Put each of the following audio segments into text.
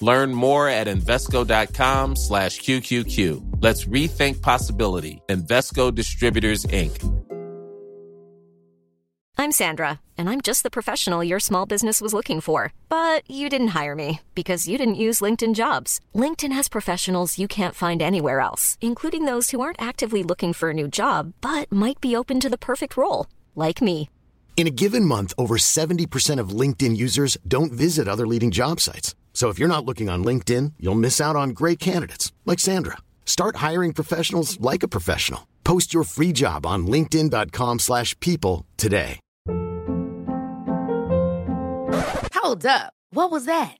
Learn more at Invesco.com slash QQQ. Let's rethink possibility. Invesco Distributors, Inc. I'm Sandra, and I'm just the professional your small business was looking for. But you didn't hire me because you didn't use LinkedIn jobs. LinkedIn has professionals you can't find anywhere else, including those who aren't actively looking for a new job, but might be open to the perfect role, like me. In a given month, over 70% of LinkedIn users don't visit other leading job sites. So if you're not looking on LinkedIn, you'll miss out on great candidates like Sandra. Start hiring professionals like a professional. Post your free job on linkedin.com/people today. Hold up. What was that?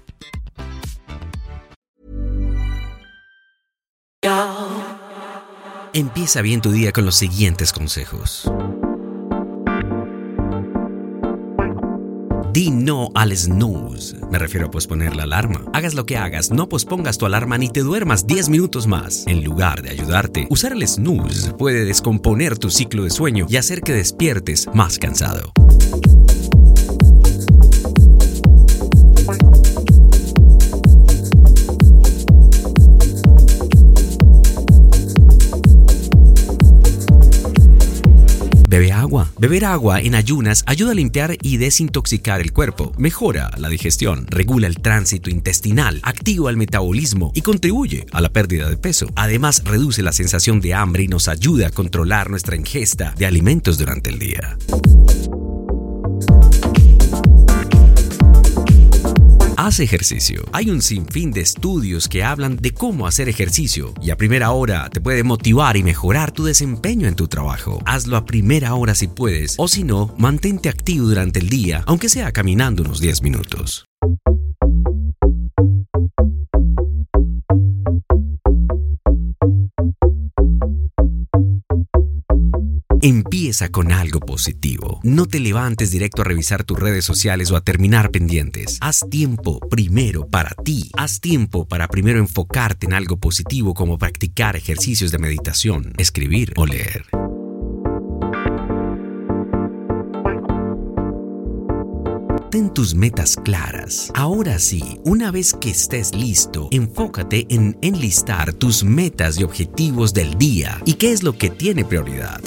Empieza bien tu día con los siguientes consejos. Di no al snooze. Me refiero a posponer la alarma. Hagas lo que hagas, no pospongas tu alarma ni te duermas 10 minutos más. En lugar de ayudarte, usar el snooze puede descomponer tu ciclo de sueño y hacer que despiertes más cansado. Bebe agua. Beber agua en ayunas ayuda a limpiar y desintoxicar el cuerpo, mejora la digestión, regula el tránsito intestinal, activa el metabolismo y contribuye a la pérdida de peso. Además, reduce la sensación de hambre y nos ayuda a controlar nuestra ingesta de alimentos durante el día. Haz ejercicio. Hay un sinfín de estudios que hablan de cómo hacer ejercicio y a primera hora te puede motivar y mejorar tu desempeño en tu trabajo. Hazlo a primera hora si puedes o si no, mantente activo durante el día, aunque sea caminando unos 10 minutos. Empieza con algo positivo. No te levantes directo a revisar tus redes sociales o a terminar pendientes. Haz tiempo primero para ti. Haz tiempo para primero enfocarte en algo positivo como practicar ejercicios de meditación, escribir o leer. Ten tus metas claras. Ahora sí, una vez que estés listo, enfócate en enlistar tus metas y objetivos del día y qué es lo que tiene prioridad.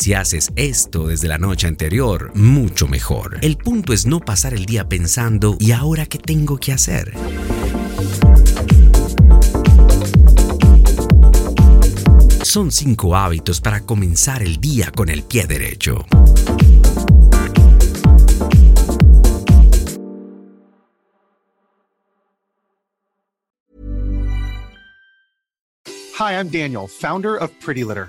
Si haces esto desde la noche anterior, mucho mejor. El punto es no pasar el día pensando, ¿y ahora qué tengo que hacer? Son cinco hábitos para comenzar el día con el pie derecho. Hi, I'm Daniel, founder of Pretty Litter.